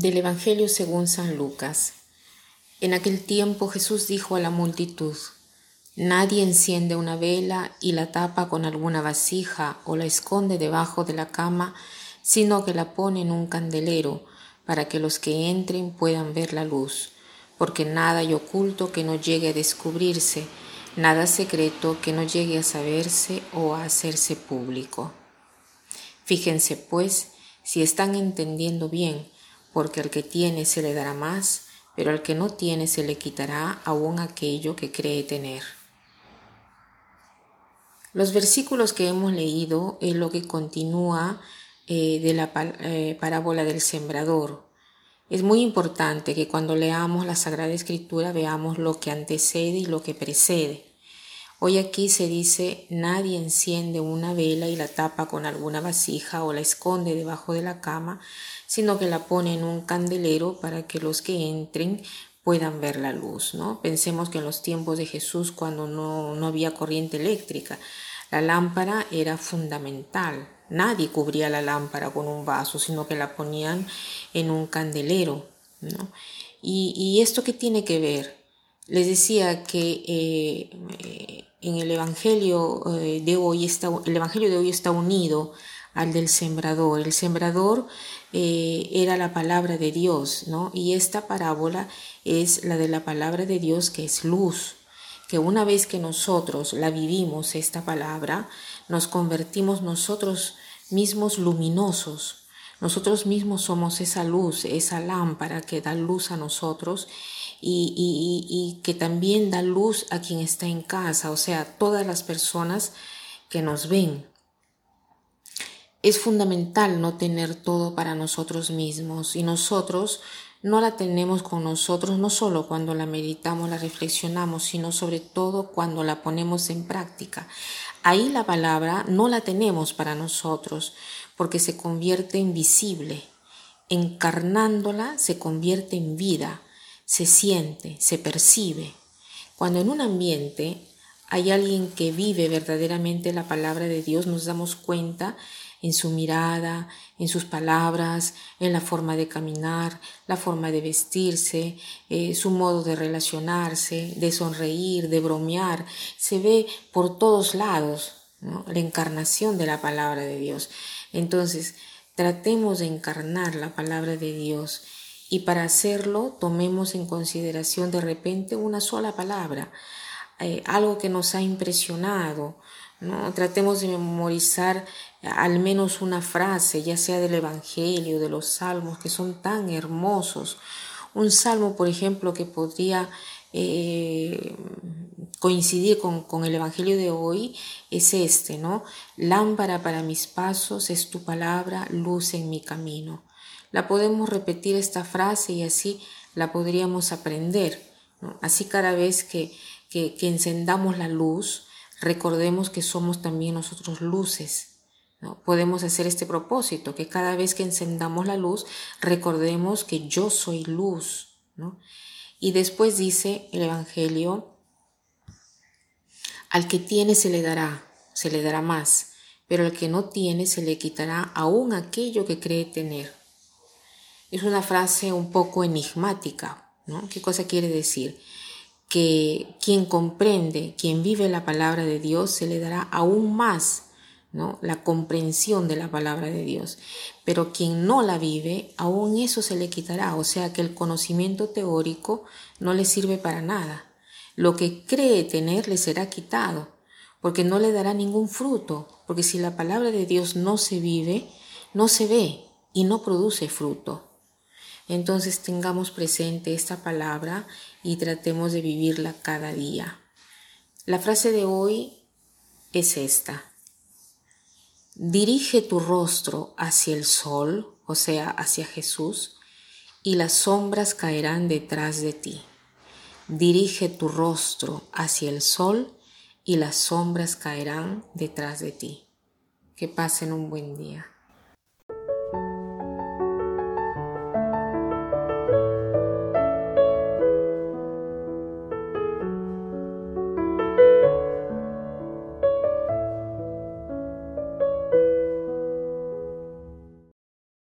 Del Evangelio según San Lucas. En aquel tiempo Jesús dijo a la multitud, Nadie enciende una vela y la tapa con alguna vasija o la esconde debajo de la cama, sino que la pone en un candelero para que los que entren puedan ver la luz, porque nada hay oculto que no llegue a descubrirse, nada secreto que no llegue a saberse o a hacerse público. Fíjense, pues, si están entendiendo bien, porque al que tiene se le dará más, pero al que no tiene se le quitará aún aquello que cree tener. Los versículos que hemos leído es lo que continúa eh, de la eh, parábola del sembrador. Es muy importante que cuando leamos la Sagrada Escritura veamos lo que antecede y lo que precede. Hoy aquí se dice, nadie enciende una vela y la tapa con alguna vasija o la esconde debajo de la cama, sino que la pone en un candelero para que los que entren puedan ver la luz, ¿no? Pensemos que en los tiempos de Jesús, cuando no, no había corriente eléctrica, la lámpara era fundamental. Nadie cubría la lámpara con un vaso, sino que la ponían en un candelero, ¿no? ¿Y, esto qué tiene que ver? Les decía que eh, en el Evangelio eh, de hoy está, el Evangelio de hoy está unido al del sembrador. El sembrador eh, era la palabra de Dios, ¿no? Y esta parábola es la de la palabra de Dios que es luz, que una vez que nosotros la vivimos, esta palabra, nos convertimos nosotros mismos luminosos. Nosotros mismos somos esa luz, esa lámpara que da luz a nosotros y, que también da luz a quien está en casa, o sea, todas las personas que nos ven. Es fundamental no tener todo para nosotros mismos y nosotros no la tenemos con nosotros no solo cuando la meditamos, la reflexionamos, sino sobre todo cuando la ponemos en práctica. Ahí la palabra no la tenemos para nosotros porque se convierte en visible. Encarnándola se convierte en vida se siente, se percibe. Cuando en un ambiente hay alguien que vive verdaderamente la palabra de Dios, nos damos cuenta en su mirada, en sus palabras, en la forma de caminar, la forma de vestirse, eh, su modo de relacionarse, de sonreír, de bromear. Se ve por todos lados la encarnación de la palabra de Dios. Entonces, tratemos de encarnar la palabra de Dios y para hacerlo tomemos en consideración de repente una sola palabra, eh, algo que nos ha impresionado. ¿no? Tratemos de memorizar al menos una frase, ya sea del Evangelio, de los salmos, que son tan hermosos. Un salmo, por ejemplo, que podría eh, coincidir con, con, el Evangelio de hoy es este, ¿no? Lámpara para mis pasos es tu palabra, luz en mi camino. La podemos repetir esta frase y así la podríamos aprender. Así cada vez que, que, encendamos la luz, recordemos que somos también nosotros luces. Podemos hacer este propósito, que cada vez que encendamos la luz, recordemos que yo soy luz. Y después dice el Evangelio, al que tiene se le dará, se le dará más, pero al que no tiene se le quitará aún aquello que cree tener. Es una frase un poco enigmática, ¿no? ¿Qué cosa quiere decir? Que quien comprende, quien vive la palabra de Dios, se le dará aún más, ¿no? La comprensión de la palabra de Dios. Pero quien no la vive, aún eso se le quitará. O sea que el conocimiento teórico no le sirve para nada. Lo que cree tener le será quitado, porque no le dará ningún fruto, porque si la palabra de Dios no se vive, no se ve y no produce fruto. Entonces tengamos presente esta palabra y tratemos de vivirla cada día. La frase de hoy es esta. Dirige tu rostro hacia el sol, o sea, hacia Jesús, y las sombras caerán detrás de ti. Dirige tu rostro hacia el sol y las sombras caerán detrás de ti. Que pasen un buen día.